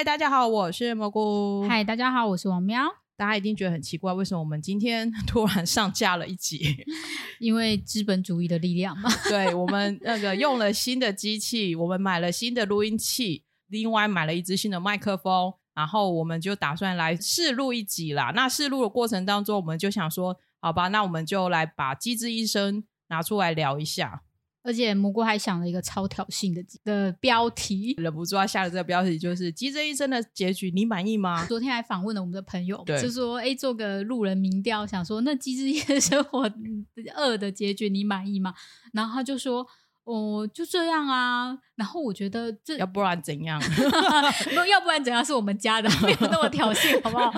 嗨，大家好，我是蘑菇。嗨，大家好，我是王喵。大家一定觉得很奇怪，为什么我们今天 突然上架了一集？因为资本主义的力量嘛。对，我们那个用了新的机器，我们买了新的录音器，另外买了一支新的麦克风，然后我们就打算来试录一集啦。那试录的过程当中，我们就想说，好吧，那我们就来把《机智医生》拿出来聊一下。而且蘑菇还想了一个超挑衅的的标题，忍不住要下了这个标题，就是《机智医生》的结局，你满意吗？昨天还访问了我们的朋友，对就说哎，做个路人民调，想说那《机智医生活二》的结局你满意吗？然后他就说。哦，就这样啊。然后我觉得这要不然怎样？要不然怎样是我们家的，没有那么挑衅，好不好？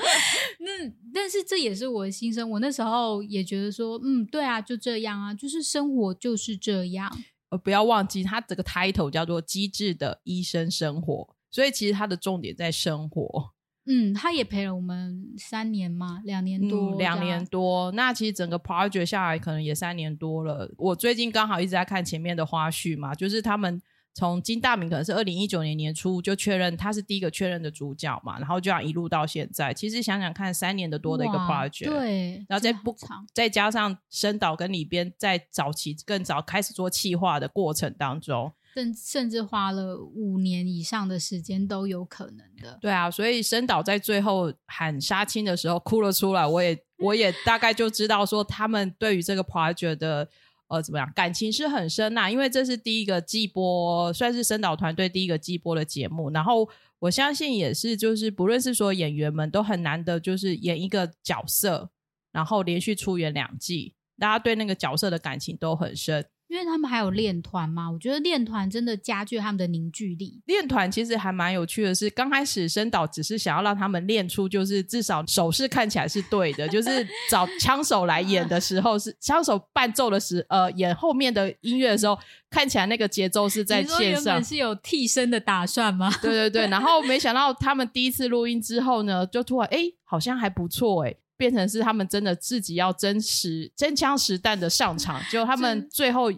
那但是这也是我的心声。我那时候也觉得说，嗯，对啊，就这样啊，就是生活就是这样。呃，不要忘记，它这个 title 叫做《机智的医生生活》，所以其实它的重点在生活。嗯，他也陪了我们三年嘛，两年多，两年多。那其实整个 project 下来，可能也三年多了。我最近刚好一直在看前面的花絮嘛，就是他们从金大明可能是二零一九年年初就确认他是第一个确认的主角嘛，然后就这样一路到现在。其实想想看，三年的多的一个 project，对，然后再不再加上深导跟里边在早期更早开始做企划的过程当中。甚甚至花了五年以上的时间都有可能的。对啊，所以申导在最后喊杀青的时候哭了出来，我也我也大概就知道说他们对于这个 project 的呃怎么样感情是很深呐，因为这是第一个季播，算是申导团队第一个季播的节目。然后我相信也是，就是不论是说演员们都很难得，就是演一个角色，然后连续出演两季，大家对那个角色的感情都很深。因为他们还有练团嘛，我觉得练团真的加剧他们的凝聚力。练团其实还蛮有趣的，是刚开始申导只是想要让他们练出，就是至少手势看起来是对的，就是 找枪手来演的时候，是枪手伴奏的时，呃，演后面的音乐的时候，看起来那个节奏是在线上，是有替身的打算吗？对对对，然后没想到他们第一次录音之后呢，就突然哎，好像还不错哎，变成是他们真的自己要真实真枪实弹的上场，就他们最后。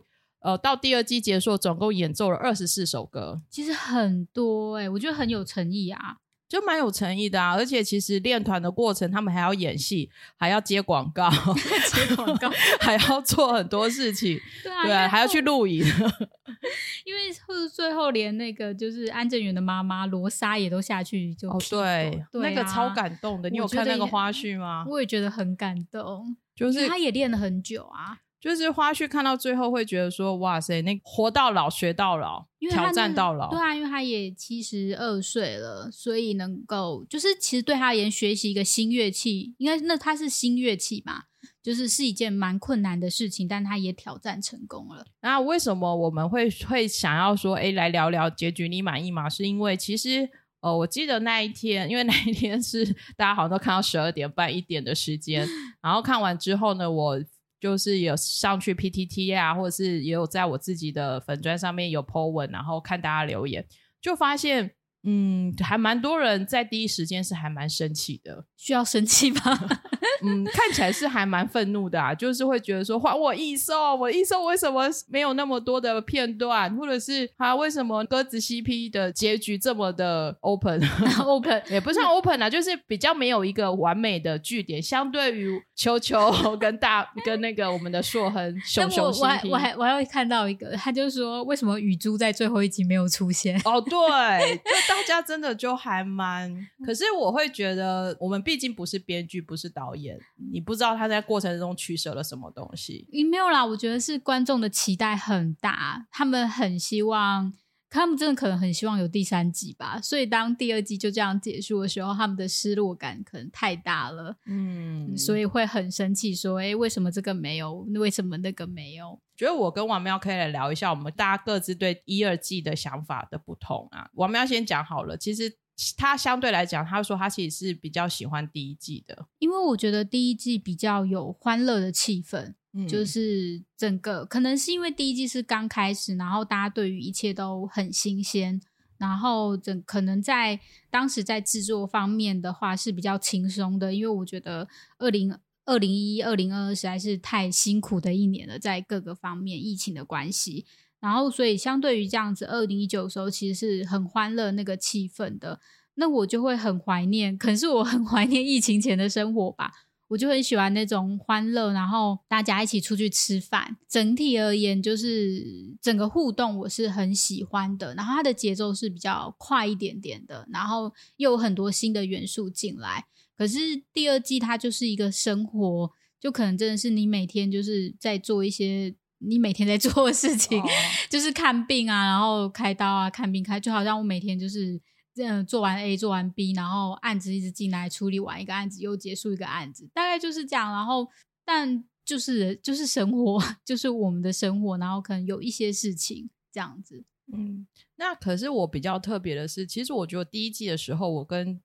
呃，到第二季结束，总共演奏了二十四首歌，其实很多哎，我觉得很有诚意啊，就蛮有诚意的啊。而且其实练团的过程，他们还要演戏，还要接广告，接广告，还要做很多事情，对啊，还要去录影。因为是最后连那个就是安正元的妈妈罗莎也都下去就哦，对，那个超感动的。你有看那个花絮吗？我也觉得很感动，就是他也练了很久啊。就是花絮看到最后会觉得说，哇塞，那活到老学到老，挑战到老。对啊，因为他也七十二岁了，所以能够就是其实对他而言，学习一个新乐器，应该那他是新乐器嘛，就是是一件蛮困难的事情，但他也挑战成功了。那为什么我们会会想要说，哎，来聊聊结局，你满意吗？是因为其实，呃，我记得那一天，因为那一天是大家好像都看到十二点半一点的时间，然后看完之后呢，我。就是有上去 PTT 啊，或者是也有在我自己的粉砖上面有 po 文，然后看大家留言，就发现。嗯，还蛮多人在第一时间是还蛮生气的，需要生气吗？嗯，看起来是还蛮愤怒的啊，就是会觉得说还我异兽，我异兽为什么没有那么多的片段，或者是他为什么鸽子 CP 的结局这么的 open open 也不算 open 啊，就是比较没有一个完美的据点，相对于秋秋跟大跟那个我们的硕恒熊熊 CP，我还我还我还会看到一个，他就说为什么雨珠在最后一集没有出现？哦，对，就。大家真的就还蛮，可是我会觉得，我们毕竟不是编剧，不是导演，你不知道他在过程中取舍了什么东西。没有啦，我觉得是观众的期待很大，他们很希望，他们真的可能很希望有第三季吧。所以当第二季就这样结束的时候，他们的失落感可能太大了，嗯，所以会很生气，说：“哎，为什么这个没有？为什么那个没有？”觉得我跟王喵可以来聊一下，我们大家各自对一二季的想法的不同啊。王喵先讲好了，其实他相对来讲，他说他其实是比较喜欢第一季的，因为我觉得第一季比较有欢乐的气氛，就是整个可能是因为第一季是刚开始，然后大家对于一切都很新鲜，然后整可能在当时在制作方面的话是比较轻松的，因为我觉得二零。二零一二零二二实在是太辛苦的一年了，在各个方面疫情的关系，然后所以相对于这样子，二零一九的时候其实是很欢乐那个气氛的。那我就会很怀念，可能是我很怀念疫情前的生活吧。我就很喜欢那种欢乐，然后大家一起出去吃饭。整体而言，就是整个互动我是很喜欢的。然后它的节奏是比较快一点点的，然后又有很多新的元素进来。可是第二季它就是一个生活，就可能真的是你每天就是在做一些你每天在做的事情，就是看病啊，然后开刀啊，看病开，就好像我每天就是。嗯，做完 A，做完 B，然后案子一直进来，处理完一个案子又结束一个案子，大概就是这样。然后，但就是就是生活，就是我们的生活，然后可能有一些事情这样子。嗯，那可是我比较特别的是，其实我觉得第一季的时候，我跟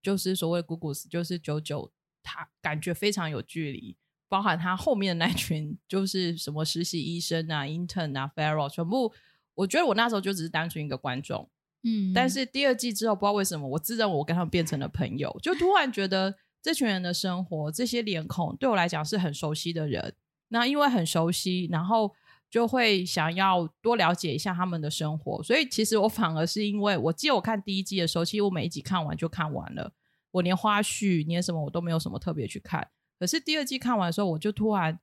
就是所谓姑姑，就是九九，他感觉非常有距离，包含他后面的那群，就是什么实习医生啊、intern 啊、f a r r e l 全部，我觉得我那时候就只是单纯一个观众。嗯，但是第二季之后，不知道为什么，我自认我跟他们变成了朋友，就突然觉得这群人的生活，这些脸孔对我来讲是很熟悉的人。那因为很熟悉，然后就会想要多了解一下他们的生活。所以其实我反而是因为，我记得我看第一季的时候，其实我每一集看完就看完了，我连花絮、连什么我都没有什么特别去看。可是第二季看完的时候，我就突然。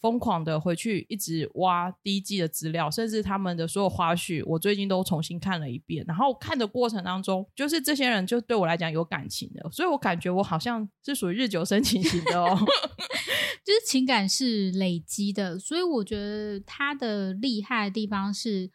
疯狂的回去一直挖第一季的资料，甚至他们的所有花絮，我最近都重新看了一遍。然后看的过程当中，就是这些人就对我来讲有感情的，所以我感觉我好像是属于日久生情型的哦，就是情感是累积的。所以我觉得他的厉害的地方是，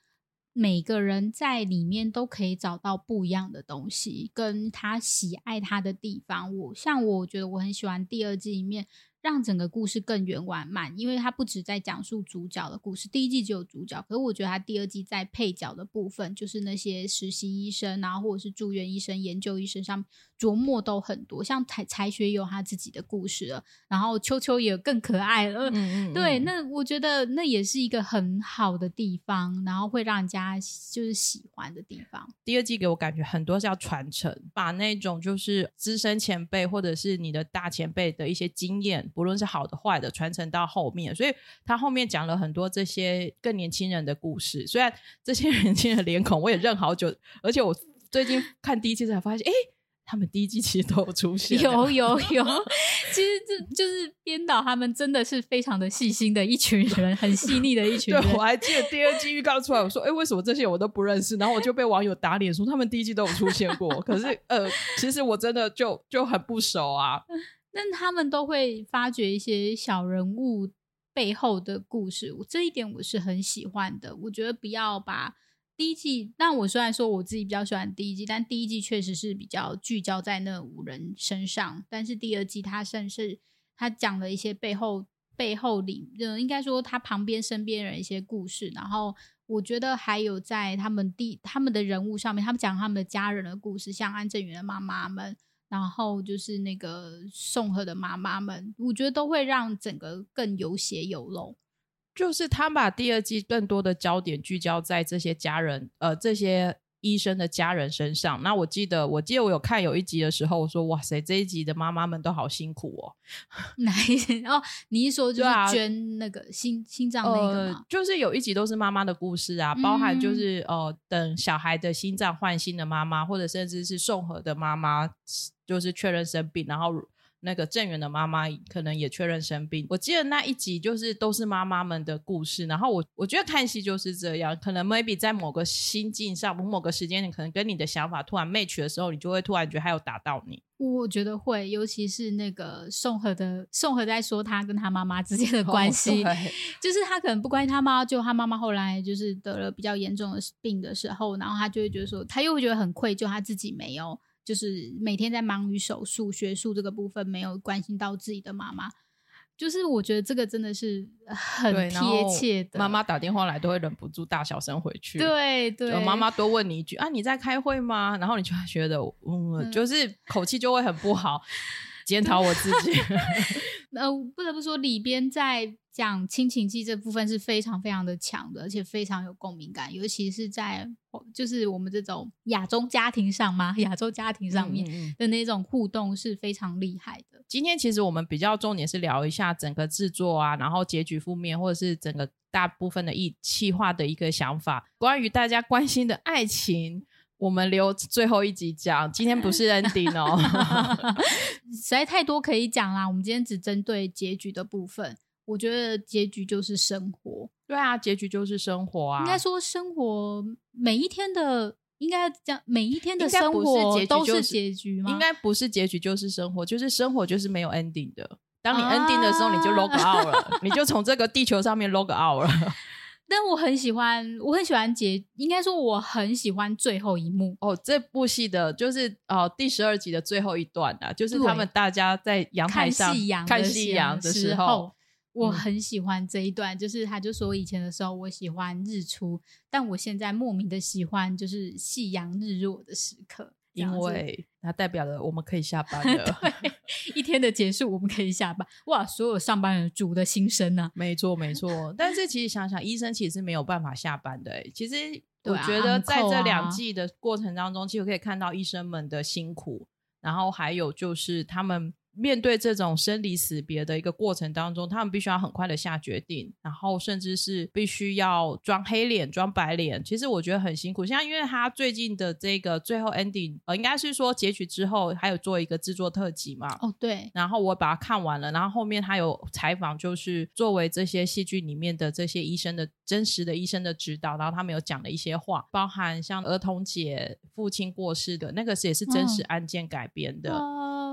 每个人在里面都可以找到不一样的东西，跟他喜爱他的地方。我像我觉得我很喜欢第二季里面。让整个故事更圆完满，因为它不止在讲述主角的故事。第一季只有主角，可是我觉得它第二季在配角的部分，就是那些实习医生啊，或者是住院医生、研究医生上琢磨都很多。像才才学有他自己的故事了，然后秋秋也更可爱了。嗯嗯，对，那我觉得那也是一个很好的地方，然后会让人家就是喜欢的地方。第二季给我感觉很多是要传承，把那种就是资深前辈或者是你的大前辈的一些经验。不论是好的坏的，传承到后面，所以他后面讲了很多这些更年轻人的故事。虽然这些年轻人脸孔我也认好久，而且我最近看第一季才发现，哎，他们第一季其实都有出现。有有有，其实这就是编导他们真的是非常的细心的一群人，很细腻的一群人。我还记得第二季预告出来，我说，哎，为什么这些我都不认识？然后我就被网友打脸说，他们第一季都有出现过。可是，呃，其实我真的就就很不熟啊。那他们都会发掘一些小人物背后的故事，这一点我是很喜欢的。我觉得不要把第一季，但我虽然说我自己比较喜欢第一季，但第一季确实是比较聚焦在那五人身上。但是第二季他甚至他讲了一些背后背后里，呃，应该说他旁边身边人一些故事。然后我觉得还有在他们第他们的人物上面，他们讲他们的家人的故事，像安正元的妈妈们。然后就是那个宋和的妈妈们，我觉得都会让整个更有血有肉。就是他把第二季更多的焦点聚焦在这些家人，呃，这些。医生的家人身上，那我记得，我记得我有看有一集的时候，我说哇塞，这一集的妈妈们都好辛苦哦。哪一集哦？你一说就是捐那个心心脏那个吗？就是有一集都是妈妈的故事啊，包含就是呃，等小孩的心脏换新的妈妈，或者甚至是宋和的妈妈，就是确认生病，然后。那个郑源的妈妈可能也确认生病。我记得那一集就是都是妈妈们的故事。然后我我觉得看戏就是这样，可能 maybe 在某个心境上，某个时间，你可能跟你的想法突然 match 的时候，你就会突然觉得还有打到你。我觉得会，尤其是那个宋和的宋和在说他跟他妈妈之间的关系，就是他可能不关心他妈，就他妈妈后来就是得了比较严重的病的时候，然后他就会觉得说，他又会觉得很愧疚，他自己没有。就是每天在忙于手术、学术这个部分，没有关心到自己的妈妈。就是我觉得这个真的是很贴切的。妈妈打电话来都会忍不住大小声回去。对对，妈妈多问你一句啊，你在开会吗？然后你就觉得，嗯，就是口气就会很不好。检讨我自己。呃，不得不说，里边在讲亲情记这部分是非常非常的强的，而且非常有共鸣感，尤其是在就是我们这种亚洲家庭上嘛，亚洲家庭上面的那种互动是非常厉害的。今天其实我们比较重点是聊一下整个制作啊，然后结局负面，或者是整个大部分的意气化的一个想法，关于大家关心的爱情。我们留最后一集讲，今天不是 ending 哦，实在太多可以讲啦。我们今天只针对结局的部分，我觉得结局就是生活。对啊，结局就是生活啊。应该说，生活每一天的，应该讲每一天的生活都是结局吗？应该不是结局就是生活，就是生活就是没有 ending 的。当你 ending 的时候，你就 log out 了，你就从这个地球上面 log out 了。但我很喜欢，我很喜欢结，应该说我很喜欢最后一幕哦。这部戏的就是哦第十二集的最后一段啊，就是他们大家在阳台上看夕阳的时候，我很喜欢这一段。就是他就说以前的时候我喜欢日出，但我现在莫名的喜欢就是夕阳日落的时刻。因为它代表了我们可以下班 了，一天的结束我们可以下班。哇，所有上班人主的心声呢？没错，没错。但是其实想想，医生其实是没有办法下班的。其实我觉得在这两季的过程当中，其实可以看到医生们的辛苦，然后还有就是他们。面对这种生离死别的一个过程当中，他们必须要很快的下决定，然后甚至是必须要装黑脸、装白脸。其实我觉得很辛苦。像因为他最近的这个最后 ending，呃，应该是说结局之后还有做一个制作特辑嘛。哦，对。然后我把它看完了，然后后面他有采访，就是作为这些戏剧里面的这些医生的真实的医生的指导，然后他们有讲了一些话，包含像儿童节父亲过世的那个是也是真实案件改编的。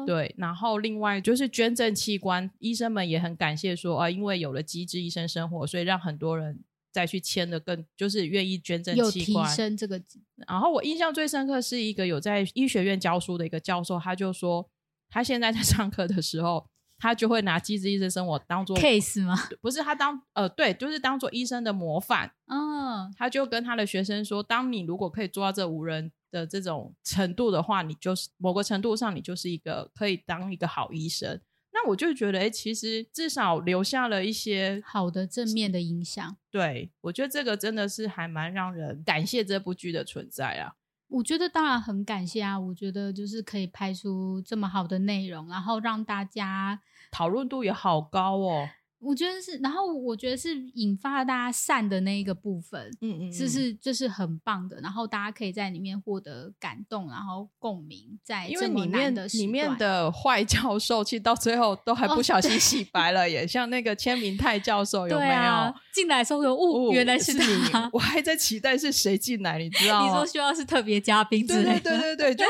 对，然后另外就是捐赠器官，医生们也很感谢说啊，因为有了机智医生生活，所以让很多人再去签的更就是愿意捐赠器官。提升这个。然后我印象最深刻是一个有在医学院教书的一个教授，他就说他现在在 上课的时候，他就会拿机智医生生活当做 case 吗？不是，他当呃对，就是当做医生的模范。嗯，他就跟他的学生说，当你如果可以做到这五人。的这种程度的话，你就是某个程度上，你就是一个可以当一个好医生。那我就觉得，哎，其实至少留下了一些好的正面的影响。对我觉得这个真的是还蛮让人感谢这部剧的存在啊。我觉得当然很感谢啊。我觉得就是可以拍出这么好的内容，然后让大家讨论度也好高哦。我觉得是，然后我觉得是引发了大家善的那一个部分，嗯嗯，这是这是很棒的，然后大家可以在里面获得感动，然后共鸣，在因为里面的里面的坏教授，其实到最后都还不小心洗白了，也像那个签名泰教授有没有进来时候有哦，原来是你，我还在期待是谁进来，你知 道吗？你说需要是特别嘉宾之类的，对对对对，就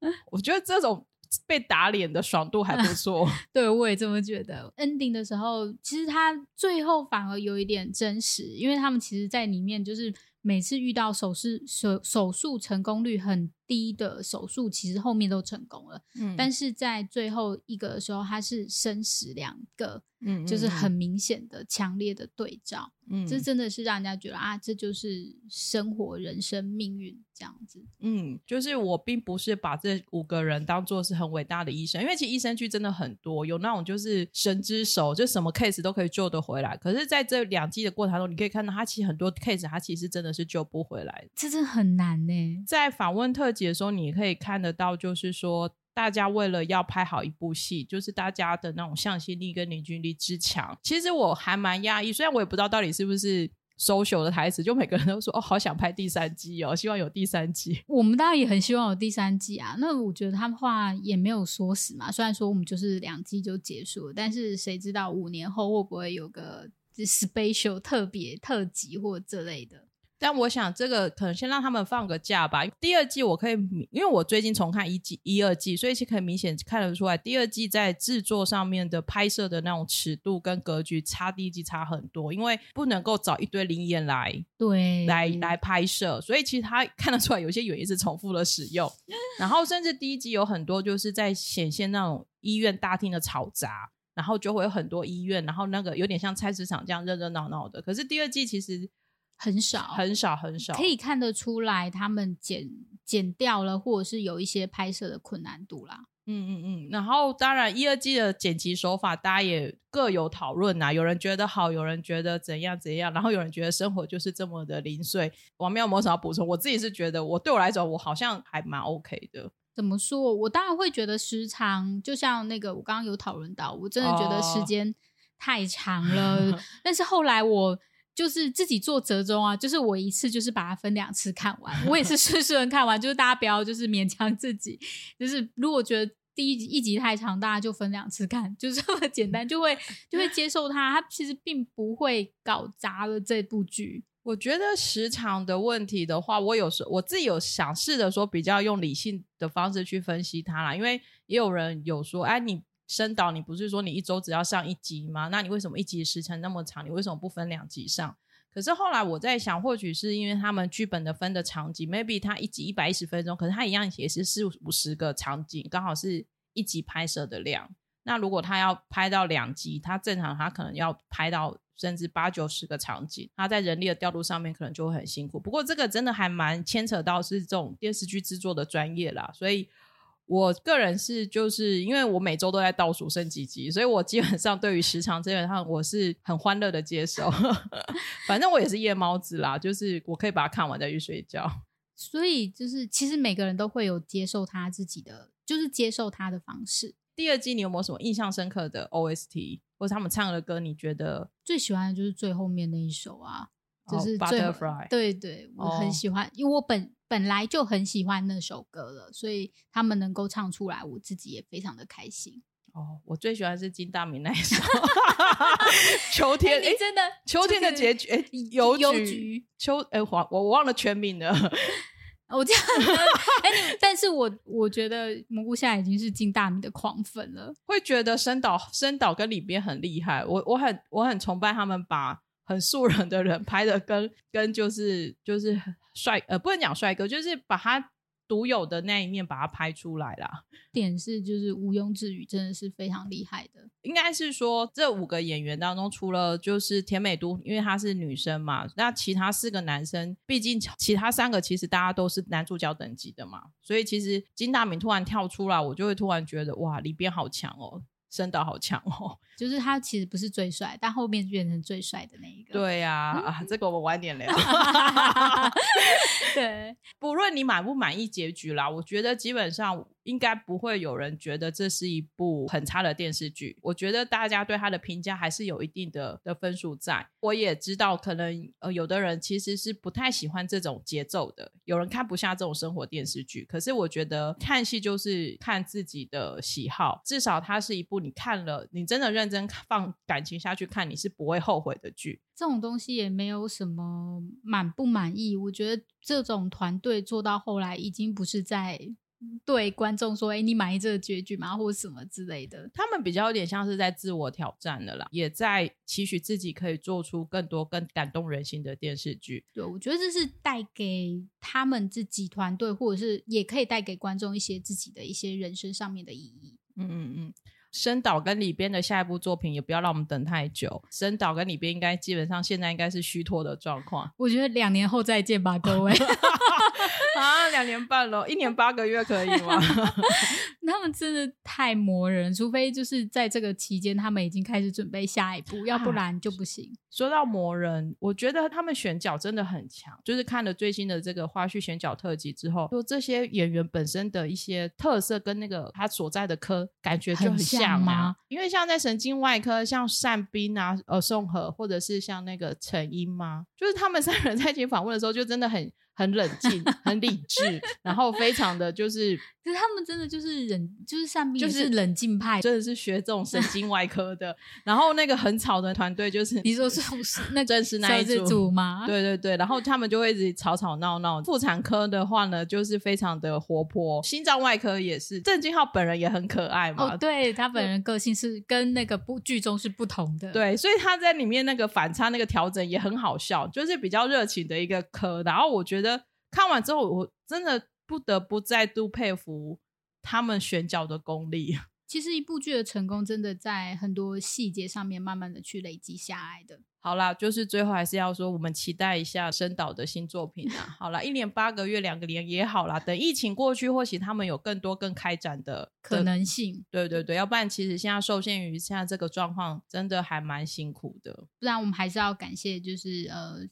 嗯，我觉得这种。被打脸的爽度还不 错，对我也这么觉得。ending 的时候，其实他最后反而有一点真实，因为他们其实在里面就是每次遇到手术手手术成功率很低的手术，其实后面都成功了。嗯，但是在最后一个的时候，他是生死两个。嗯，就是很明显的、强烈的对照，嗯，这真的是让人家觉得啊，这就是生活、人生、命运这样子。嗯，就是我并不是把这五个人当做是很伟大的医生，因为其实医生剧真的很多，有那种就是神之手，就什么 case 都可以救得回来。可是在这两季的过程中，你可以看到他其实很多 case，他其实真的是救不回来，这真的很难呢。在访问特辑的时候，你可以看得到，就是说。大家为了要拍好一部戏，就是大家的那种向心力跟凝聚力之强。其实我还蛮压抑，虽然我也不知道到底是不是 social 的台词，就每个人都说哦，好想拍第三季哦，希望有第三季。我们当然也很希望有第三季啊。那我觉得他们话也没有说死嘛。虽然说我们就是两季就结束了，但是谁知道五年后会不会有个 special 特别特辑或这类的。但我想，这个可能先让他们放个假吧。第二季我可以，因为我最近重看一季、一二季，所以其实可以明显看得出来，第二季在制作上面的拍摄的那种尺度跟格局差第一季差很多。因为不能够找一堆灵演来对来来拍摄，所以其实他 看得出来有些演员是重复了使用。然后甚至第一季有很多就是在显现那种医院大厅的嘈杂，然后就会有很多医院，然后那个有点像菜市场这样热热闹闹的。可是第二季其实。很少，很少，很少，可以看得出来，他们剪剪掉了，或者是有一些拍摄的困难度啦。嗯嗯嗯。然后，当然，一二季的剪辑手法，大家也各有讨论呐。有人觉得好，有人觉得怎样怎样，然后有人觉得生活就是这么的零碎。王妙有没有什么补充？我自己是觉得，我对我来讲，我好像还蛮 OK 的。怎么说？我当然会觉得时长，就像那个我刚刚有讨论到，我真的觉得时间太长了。但是后来我。就是自己做折中啊，就是我一次就是把它分两次看完，我也是顺顺看完，就是大家不要就是勉强自己，就是如果觉得第一集一集太长，大家就分两次看，就这么简单，就会就会接受它，它其实并不会搞砸了这部剧。我觉得时长的问题的话，我有时我自己有想试着说比较用理性的方式去分析它啦，因为也有人有说，哎，你深导你不是说你一周只要上一集吗？那你为什么一集时长那么长？你为什么不分两集上？可是后来我在想，或许是因为他们剧本的分的场景，maybe 它一集一百一十分钟，可是它一样也是四五十个场景，刚好是一集拍摄的量。那如果他要拍到两集，他正常他可能要拍到。甚至八九十个场景，他在人力的调度上面可能就会很辛苦。不过这个真的还蛮牵扯到是这种电视剧制作的专业啦，所以我个人是就是因为我每周都在倒数剩几集，所以我基本上对于时长基本上我是很欢乐的接受。反正我也是夜猫子啦，就是我可以把它看完再去睡觉。所以就是其实每个人都会有接受他自己的，就是接受他的方式。第二季你有没有什么印象深刻的 OST？或者他们唱的歌，你觉得最喜欢的就是最后面那一首啊，就是《Butterfly》。对对，我很喜欢，因为我本本来就很喜欢那首歌了，所以他们能够唱出来，我自己也非常的开心。哦，我最喜欢是金大明那一首 秋天。哎，真的秋天的结局，哎，邮局秋，哎，我我忘了全名了。我这样，哎，但是我我觉得蘑菇现在已经是金大明的狂粉了，会觉得深岛深岛跟里边很厉害，我我很我很崇拜他们把很素人的人拍的跟跟就是就是帅呃不能讲帅哥，就是把他。独有的那一面把它拍出来啦。点是就是毋庸置疑，真的是非常厉害的。应该是说这五个演员当中，除了就是田美都，因为她是女生嘛，那其他四个男生，毕竟其他三个其实大家都是男主角等级的嘛，所以其实金大明突然跳出来，我就会突然觉得哇，里边好强哦。声导好强哦，就是他其实不是最帅，但后面变成最帅的那一个。对呀，啊，这个我们晚点聊。对，不论你满不满意结局啦，我觉得基本上。应该不会有人觉得这是一部很差的电视剧。我觉得大家对他的评价还是有一定的的分数在。我也知道，可能呃有的人其实是不太喜欢这种节奏的，有人看不下这种生活电视剧。可是我觉得看戏就是看自己的喜好，至少它是一部你看了，你真的认真放感情下去看，你是不会后悔的剧。这种东西也没有什么满不满意。我觉得这种团队做到后来，已经不是在。对观众说：“哎，你满意这个结局吗？或者什么之类的？”他们比较有点像是在自我挑战的啦，也在期许自己可以做出更多更感动人心的电视剧。对，我觉得这是带给他们自己团队，或者是也可以带给观众一些自己的一些人生上面的意义。嗯嗯嗯。深岛跟里边的下一部作品也不要让我们等太久。深岛跟里边应该基本上现在应该是虚脱的状况。我觉得两年后再见吧，各位。啊，两年半了，一年八个月可以吗？他们真的太磨人，除非就是在这个期间，他们已经开始准备下一步，要不然就不行。说到磨人，我觉得他们选角真的很强。就是看了最新的这个花絮选角特辑之后，说这些演员本身的一些特色跟那个他所在的科感觉就很像吗？因为像在神经外科，像善斌啊、呃宋和，或者是像那个陈英吗？就是他们三人在一起访问的时候，就真的很。很冷静，很理智，然后非常的就是，可是他们真的就是冷，就是上面就是冷静派，真的是学这种神经外科的。然后那个很吵的团队就是，你说是 那真是那一组吗？对对对，然后他们就会一直吵吵闹闹。妇产科的话呢，就是非常的活泼，心脏外科也是。郑敬浩本人也很可爱嘛，哦，对他本人个性是跟那个部剧中是不同的，对，所以他在里面那个反差、那个调整也很好笑，就是比较热情的一个科。然后我觉得。看完之后，我真的不得不再度佩服他们选角的功力。其实一部剧的成功，真的在很多细节上面慢慢的去累积下来的。好啦，就是最后还是要说，我们期待一下深岛的新作品啊。好啦，一年八个月，两个年也好啦。等疫情过去，或许他们有更多更开展的可能性。对对对，要不然其实现在受限于现在这个状况，真的还蛮辛苦的。不然我们还是要感谢，就是呃。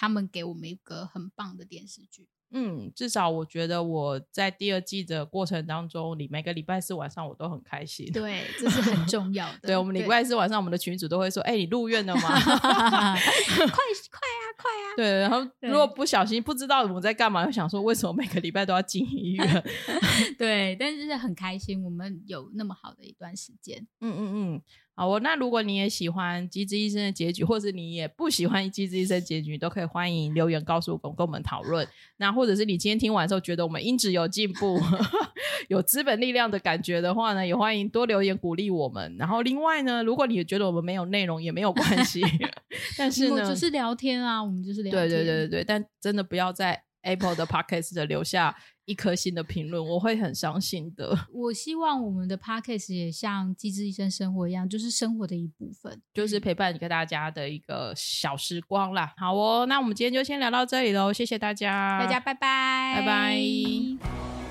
他们给我们一个很棒的电视剧，嗯，至少我觉得我在第二季的过程当中，你每个礼拜四晚上我都很开心。对，这是很重要的。对我们礼拜四晚上，我们的群主都会说：“哎，你入院了吗？快快啊！快啊对，然后如果不小心不知道我们在干嘛，又想说为什么每个礼拜都要进医院？对，但是很开心，我们有那么好的一段时间。嗯嗯嗯。好，那如果你也喜欢《机智医生》的结局，或者你也不喜欢《机智医生》结局，都可以欢迎留言告诉我们，跟我们讨论。那或者是你今天听完之后觉得我们音质有进步，有资本力量的感觉的话呢，也欢迎多留言鼓励我们。然后另外呢，如果你觉得我们没有内容也没有关系，但是呢，就是聊天啊，我们就是聊天。对对对对对，但真的不要在 Apple 的 Podcast 的留下。一颗心的评论，我会很伤心的。我希望我们的 podcast 也像《机智医生生活》一样，就是生活的一部分，就是陪伴一个大家的一个小时光啦。好哦，那我们今天就先聊到这里喽，谢谢大家，大家拜拜，拜拜。